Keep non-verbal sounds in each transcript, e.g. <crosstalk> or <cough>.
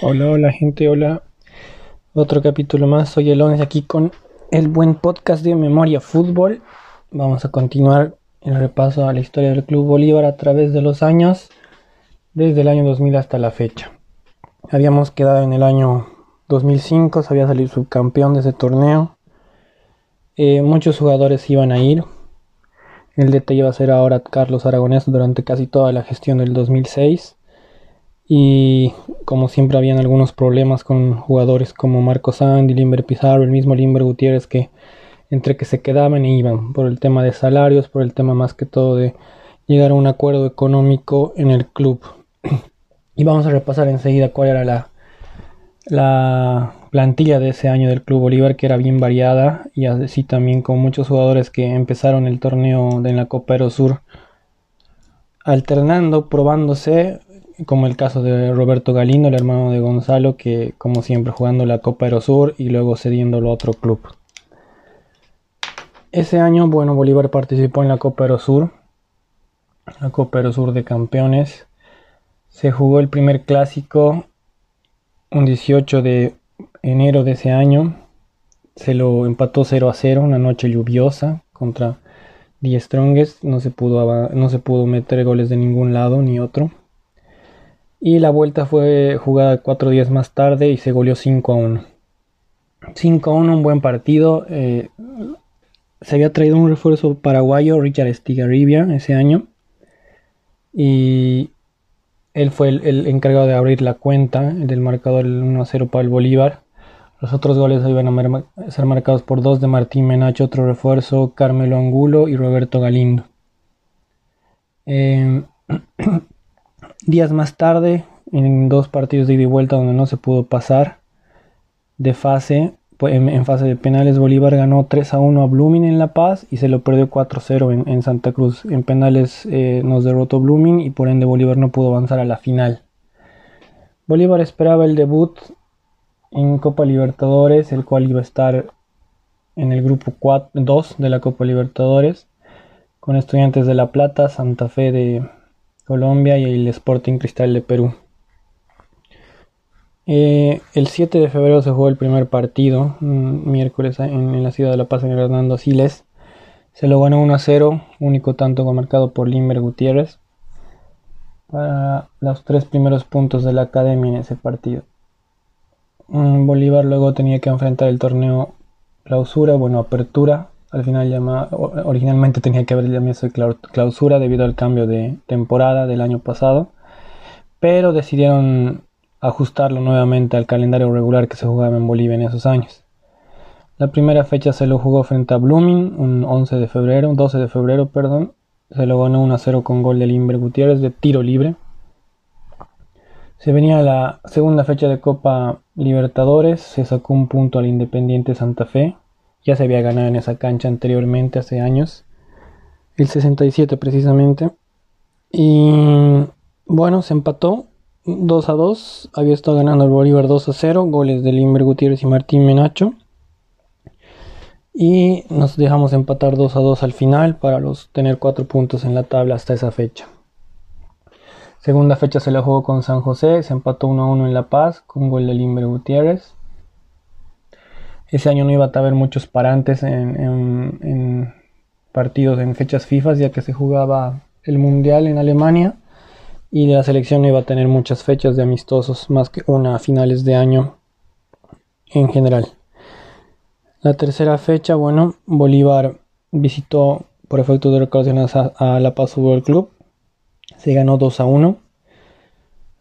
Hola, hola gente, hola. Otro capítulo más. Soy Elones aquí con el buen podcast de Memoria Fútbol. Vamos a continuar el repaso a la historia del Club Bolívar a través de los años, desde el año 2000 hasta la fecha. Habíamos quedado en el año 2005, se había salido subcampeón de ese torneo. Eh, muchos jugadores iban a ir. El DT iba a ser ahora Carlos Aragonés durante casi toda la gestión del 2006 y como siempre habían algunos problemas con jugadores como Marco Sandy, Limber Pizarro, el mismo Limber Gutiérrez que entre que se quedaban e iban por el tema de salarios, por el tema más que todo de llegar a un acuerdo económico en el club. y vamos a repasar enseguida cuál era la, la plantilla de ese año del Club Bolívar que era bien variada y así también con muchos jugadores que empezaron el torneo de la Copa Sur alternando, probándose como el caso de Roberto Galindo, el hermano de Gonzalo, que como siempre jugando la Copa Aerosur y luego cediéndolo a otro club. Ese año, bueno, Bolívar participó en la Copa Aerosur, la Copa Aerosur de Campeones. Se jugó el primer clásico un 18 de enero de ese año. Se lo empató 0 a 0, una noche lluviosa contra Die Strongest. No se pudo, no se pudo meter goles de ningún lado ni otro. Y la vuelta fue jugada cuatro días más tarde y se goleó 5 a 1. 5 a 1, un buen partido. Eh, se había traído un refuerzo paraguayo, Richard Estigarribia, ese año. Y él fue el, encargado de abrir la cuenta del marcador 1 a 0 para el Bolívar. Los otros goles iban a ser marcados por dos de Martín Menacho, otro refuerzo, Carmelo Angulo y Roberto Galindo. Eh, <clears throat> Días más tarde, en dos partidos de ida y vuelta donde no se pudo pasar de fase, pues, en, fase de penales, Bolívar ganó 3 a 1 a Blooming en La Paz y se lo perdió 4 a 0 en, Santa Cruz. En penales eh, nos derrotó Blooming y por ende Bolívar no pudo avanzar a la final. Bolívar esperaba el debut en Copa Libertadores, el cual iba a estar en el grupo 2 de la Copa Libertadores, con Estudiantes de La Plata, Santa Fe de, Colombia y el Sporting Cristal de Perú. Eh, el 7 de febrero se jugó el primer partido, miércoles en, la ciudad de La Paz en Hernando Siles. Se lo ganó 1 a 0, único tanto marcado por Limber Gutiérrez, para los tres primeros puntos de la academia en ese partido. Bolívar luego tenía que enfrentar el torneo clausura, bueno, apertura, al final llama, originalmente tenía que haber llamado clausura debido al cambio de temporada del año pasado, pero decidieron ajustarlo nuevamente al calendario regular que se jugaba en Bolivia en esos años. La primera fecha se lo jugó frente a Blooming, un 11 de febrero, un 12 de febrero, perdón. Se lo ganó 1 a 0 con gol de Limber Gutiérrez de tiro libre. Se venía la segunda fecha de Copa Libertadores, se sacó un punto al Independiente Santa Fe, ya se había ganado en esa cancha anteriormente, hace años. El 67 precisamente. Y bueno, se empató 2 a 2. Había estado ganando el Bolívar 2 a 0. Goles de Limber Gutiérrez y Martín Menacho. Y nos dejamos empatar 2 a 2 al final para los tener 4 puntos en la tabla hasta esa fecha. Segunda fecha se la jugó con San José. Se empató 1 a 1 en La Paz con gol de Limber Gutiérrez. Ese año no iba a haber muchos parantes en, partidos en fechas FIFA, ya que se jugaba el Mundial en Alemania y la selección no iba a tener muchas fechas de amistosos, más que una a finales de año en general. La tercera fecha, bueno, Bolívar visitó por efecto de recaudaciones a, a La Paz Fútbol Club. Se ganó 2 a 1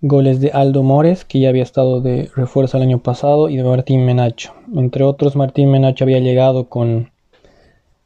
goles de Aldo Mores, que ya había estado de refuerzo el año pasado, y de Martín Menacho. Entre otros, Martín Menacho había llegado con,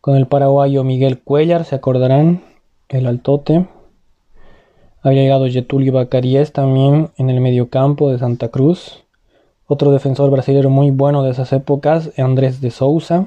con el paraguayo Miguel Cuellar, se acordarán, el altote. Había llegado Getulio Bacaríes también en el mediocampo de Santa Cruz. Otro defensor brasileño muy bueno de esas épocas, Andrés de Souza.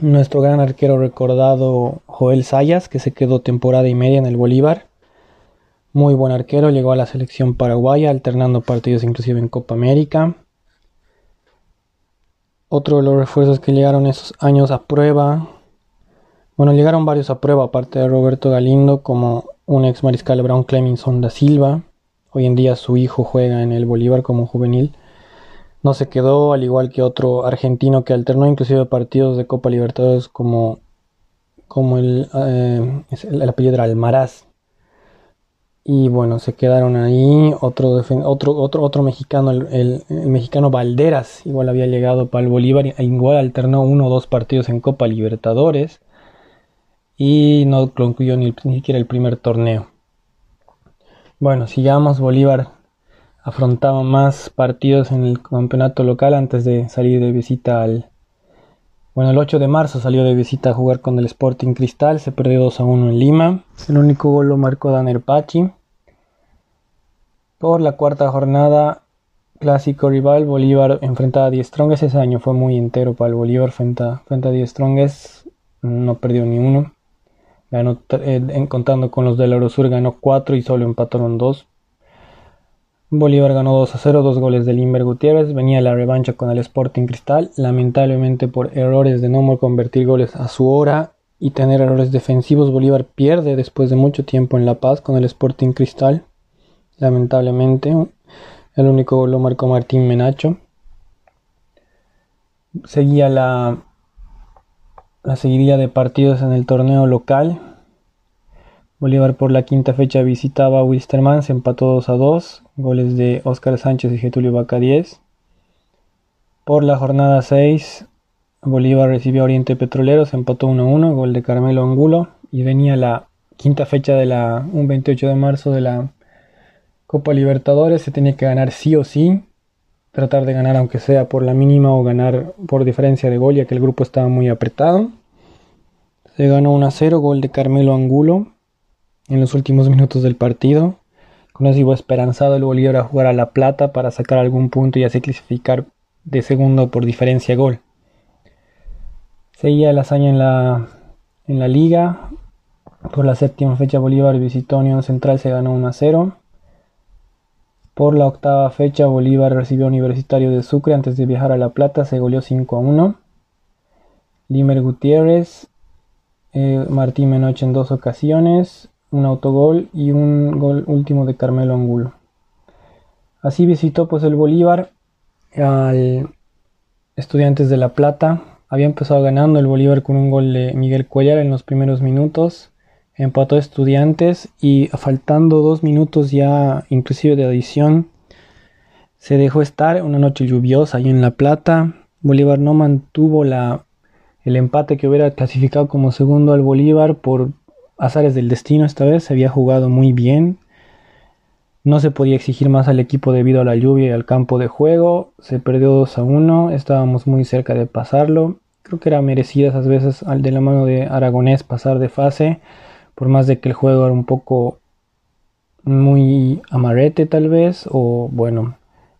Nuestro gran arquero recordado Joel Sayas, que se quedó temporada y media en el Bolívar. Muy buen arquero, llegó a la selección paraguaya, alternando partidos inclusive en Copa América. Otro de los refuerzos que llegaron esos años a prueba. Bueno, llegaron varios a prueba, aparte de Roberto Galindo, como un ex mariscal Brown Cleminson da Silva, hoy en día su hijo juega en el Bolívar como juvenil. No se quedó, al igual que otro argentino que alternó inclusive partidos de Copa Libertadores como, como el, eh, el apellido Almaraz. Y bueno, se quedaron ahí. Otro, otro, otro, otro mexicano, el, mexicano Valderas, igual había llegado para el Bolívar. E igual alternó uno o dos partidos en Copa Libertadores. Y no concluyó ni, ni siquiera el primer torneo. Bueno, sigamos. Bolívar afrontaba más partidos en el campeonato local antes de salir de visita al. Bueno, el 8 de marzo salió de visita a jugar con el Sporting Cristal, se perdió 2 a 1 en Lima. El único gol lo marcó Daner Pachi. Por la cuarta jornada, clásico rival, Bolívar enfrentaba a Die Strongest. Ese año fue muy entero para el Bolívar frente a, frente a Die Strongest. No perdió ni uno. Ganó, eh, contando con los del Eurosur, ganó 4 y solo empataron 2. Bolívar ganó 2 a 0, dos goles de Limber Gutiérrez. Venía la revancha con el Sporting Cristal. Lamentablemente, por errores de no convertir goles a su hora y tener errores defensivos, Bolívar pierde después de mucho tiempo en La Paz con el Sporting Cristal lamentablemente. El único gol lo marcó Martín Menacho. Seguía la, la seguidilla de partidos en el torneo local. Bolívar por la quinta fecha visitaba a Wilstermann, se empató 2 a 2, goles de Óscar Sánchez y Getulio Vaca 10. Por la jornada 6, Bolívar recibió a Oriente Petrolero, se empató 1 a 1, gol de Carmelo Angulo. Y venía la quinta fecha de la, un 28 de marzo de la Copa Libertadores se tenía que ganar sí o sí, tratar de ganar aunque sea por la mínima o ganar por diferencia de gol ya que el grupo estaba muy apretado. Se ganó 1 a 0, gol de Carmelo Angulo en los últimos minutos del partido. Con eso iba esperanzado el Bolívar a jugar a La Plata para sacar algún punto y así clasificar de segundo por diferencia gol. Seguía la hazaña en la, en la liga. Por la séptima fecha Bolívar visitó Unión Central, se ganó 1 a 0. Por la octava fecha, Bolívar recibió Universitario de Sucre antes de viajar a La Plata, se goleó 5 a 1. Limer Gutiérrez, eh, Martín Menoche en dos ocasiones, un autogol y un gol último de Carmelo Angulo. Así visitó pues el Bolívar al Estudiantes de La Plata. Había empezado ganando el Bolívar con un gol de Miguel Cuellar en los primeros minutos empató Estudiantes y faltando dos minutos ya inclusive de adición se dejó estar una noche lluviosa ahí en La Plata. Bolívar no mantuvo la, el empate que hubiera clasificado como segundo al Bolívar por azares del destino esta vez. Se había jugado muy bien. No se podía exigir más al equipo debido a la lluvia y al campo de juego. Se perdió 2 a 1. Estábamos muy cerca de pasarlo. Creo que era merecida esas veces al de la mano de Aragonés pasar de fase por más de que el juego era un poco muy amarrete tal vez, o bueno,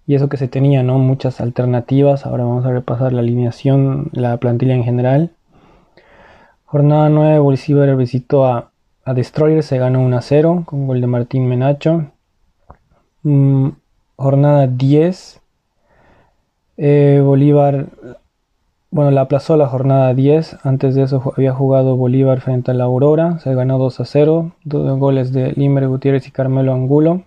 y eso que se tenía, ¿no? Muchas alternativas. Ahora vamos a repasar la alineación, la plantilla en general. Jornada 9, Bolívar visitó a, a Destroyer, se ganó 1 a 0 con gol de Martín Menacho. Mm, jornada 10, eh, Bolívar bueno, la aplazó la jornada 10. Antes de eso había jugado Bolívar frente a la Aurora. Se ganó 2 a 0. Dos goles de Limber Gutiérrez y Carmelo Angulo.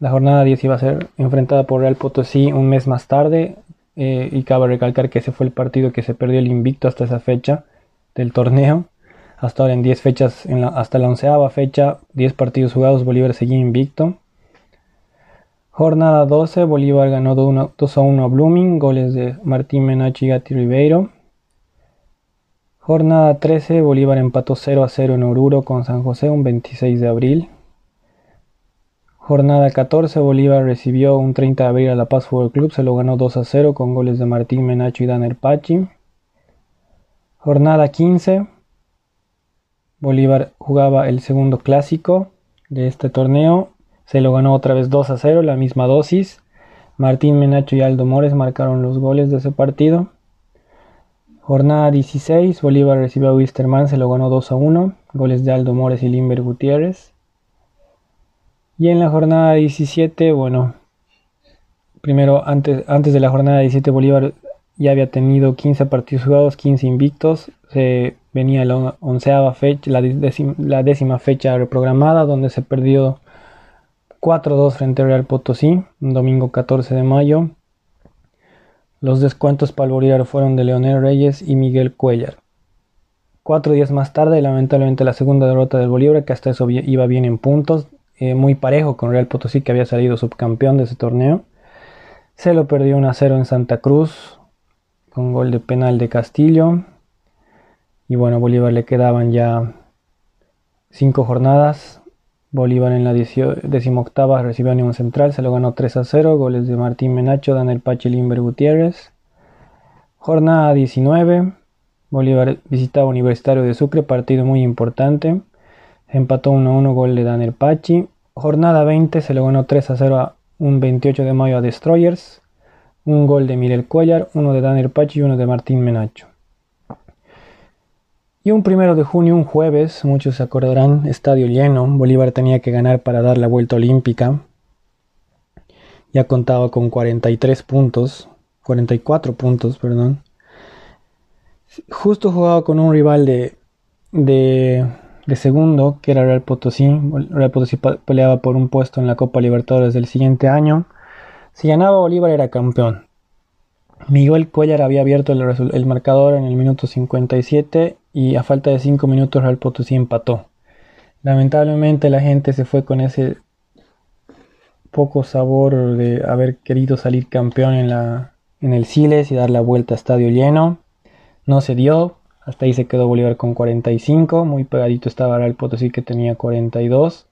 La jornada 10 iba a ser enfrentada por Real Potosí un mes más tarde. Eh, y cabe recalcar que ese fue el partido que se perdió el invicto hasta esa fecha del torneo. Hasta ahora en 10 fechas, hasta la onceava fecha, 10 partidos jugados, Bolívar seguía invicto. Jornada 12, Bolívar ganó 2 a 1 a Blooming, goles de Martín Menachi y Gatti Ribeiro. Jornada 13, Bolívar empató 0 a 0 en Oruro con San José un 26 de abril. Jornada 14, Bolívar recibió un 30 de abril a La Paz Fútbol Club, se lo ganó 2 a 0 con goles de Martín Menacho y Daner Pachi. Jornada 15, Bolívar jugaba el segundo clásico de este torneo se lo ganó otra vez 2 a 0, la misma dosis. Martín Menacho y Aldo Mores marcaron los goles de ese partido. Jornada 16, Bolívar recibió a Wisterman, se lo ganó 2 a 1, goles de Aldo Mores y Limber Gutiérrez. Y en la jornada 17, bueno, primero antes, antes de la jornada 17 Bolívar ya había tenido 15 partidos jugados, 15 invictos, se venía la onceava fecha, la décima fecha reprogramada donde se perdió 4-2 frente a Real Potosí, domingo 14 de mayo. Los descuentos para el Bolívar fueron de Leonel Reyes y Miguel Cuellar. Cuatro días más tarde, lamentablemente la segunda derrota del Bolívar, que hasta eso iba bien en puntos, eh, muy parejo con Real Potosí, que había salido subcampeón de ese torneo. Se lo perdió 1 0 en Santa Cruz, con gol de penal de Castillo. Y bueno, a Bolívar le quedaban ya cinco jornadas. Bolívar en la decimoctava recibió a Unión Central, se lo ganó 3 a 0, goles de Martín Menacho, Daniel Pache Limber Gutiérrez. Jornada 19, Bolívar visitaba Universitario de Sucre, partido muy importante. Empató 1 a 1, gol de Daniel Pachi. Jornada 20 se lo ganó 3 a 0 a un 28 de mayo a Destroyers. Un gol de Mirel Cuellar, uno de Daniel Pachi y uno de Martín Menacho. Y un primero de junio, un jueves, muchos se acordarán, estadio lleno, Bolívar tenía que ganar para dar la vuelta olímpica. Ya contaba con 43 puntos, 44 puntos, perdón. Justo jugaba con un rival de, de, de segundo, que era Real Potosí. Real Potosí peleaba por un puesto en la Copa Libertadores del siguiente año. Si ganaba Bolívar era campeón. Miguel Cuellar había abierto el, marcador en el minuto 57 y a falta de 5 minutos Real Potosí empató. Lamentablemente la gente se fue con ese poco sabor de haber querido salir campeón en, en el Siles y dar la vuelta a estadio lleno. No se dio, hasta ahí se quedó Bolívar con 45, muy pegadito estaba Real Potosí que tenía 42.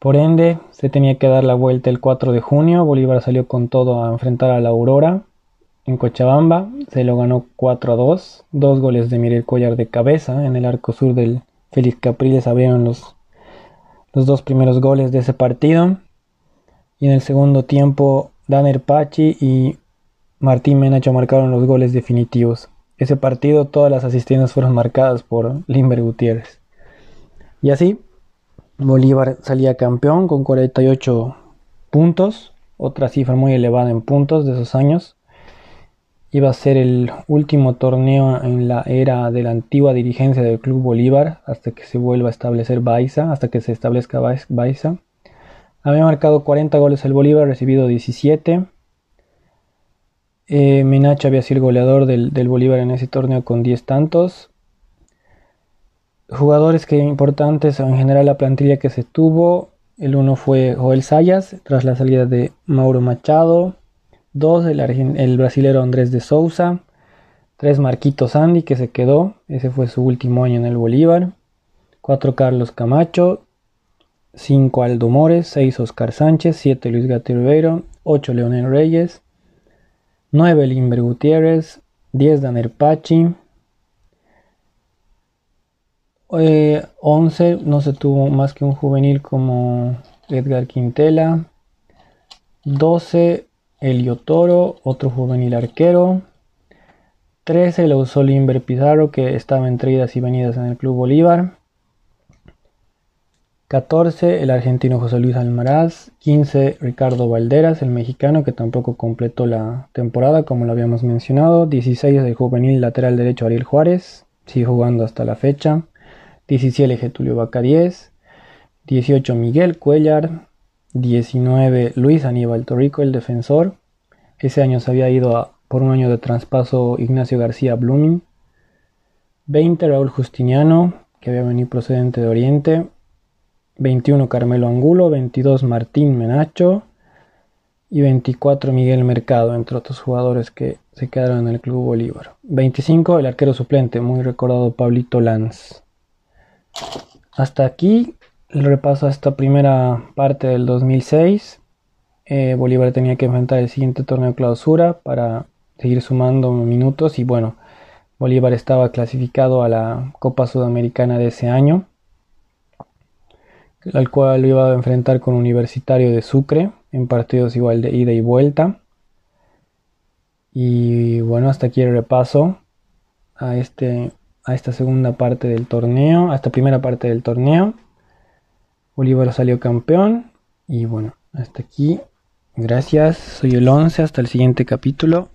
Por ende, se tenía que dar la vuelta el 4 de junio. Bolívar salió con todo a enfrentar a la Aurora en Cochabamba. Se lo ganó 4 a 2. Dos goles de Miguel Cuellar de cabeza. En el arco sur del Félix Capriles abrieron los, los dos primeros goles de ese partido. Y en el segundo tiempo, Daner Pachi y Martín Menacho marcaron los goles definitivos. Ese partido, todas las asistencias fueron marcadas por Limber Gutiérrez. Y así, Bolívar salía campeón con 48 puntos, otra cifra muy elevada en puntos de esos años. Iba a ser el último torneo en la era de la antigua dirigencia del Club Bolívar hasta que se vuelva a establecer Baiza, hasta que se establezca Baiza. Había marcado 40 goles el Bolívar, recibido 17. Eh, Menacho había sido el goleador del, del Bolívar en ese torneo con 10 tantos. Jugadores que importantes en general la plantilla que se tuvo. El uno fue Joel Sayas tras la salida de Mauro Machado. Dos, el, el brasilero Andrés de Souza. Tres, Marquito Sandy que se quedó. Ese fue su último año en el Bolívar. Cuatro, Carlos Camacho. Cinco, Aldo Mores. Seis, Oscar Sánchez. Siete, Luis Gatti Ribeiro. Ocho, Leonel Reyes. Nueve, Limber Gutiérrez. Diez, Daner Pachi. 11 eh, no se tuvo más que un juvenil como Edgar Quintela. 12 Elio Toro, otro juvenil arquero. 13 lo usó Pizarro que estaba entre idas y venidas en el Club Bolívar. 14 el argentino José Luis Almaraz. 15 Ricardo Valderas, el mexicano que tampoco completó la temporada como lo habíamos mencionado. 16 el juvenil lateral derecho Ariel Juárez, sigue jugando hasta la fecha. 17 Getulio Bacaríes, 18 Miguel Cuellar, 19 Luis Aníbal Torrico, el defensor. Ese año se había ido por un año de traspaso Ignacio García Blooming. 20 Raúl Justiniano, que había venido procedente de Oriente. 21 Carmelo Angulo, 22 Martín Menacho y 24 Miguel Mercado, entre otros jugadores que se quedaron en el Club Bolívar. 25 el arquero suplente, muy recordado Pablito Lanz. Hasta aquí el repaso a esta primera parte del 2006. Eh, Bolívar tenía que enfrentar el siguiente torneo clausura para seguir sumando minutos y bueno, Bolívar estaba clasificado a la Copa Sudamericana de ese año, al cual lo iba a enfrentar con Universitario de Sucre en partidos igual de ida y vuelta. Y bueno, hasta aquí el repaso a este a esta segunda parte del torneo, a esta primera parte del torneo. Bolívar salió campeón y bueno, hasta aquí. Gracias, soy el 11, hasta el siguiente capítulo.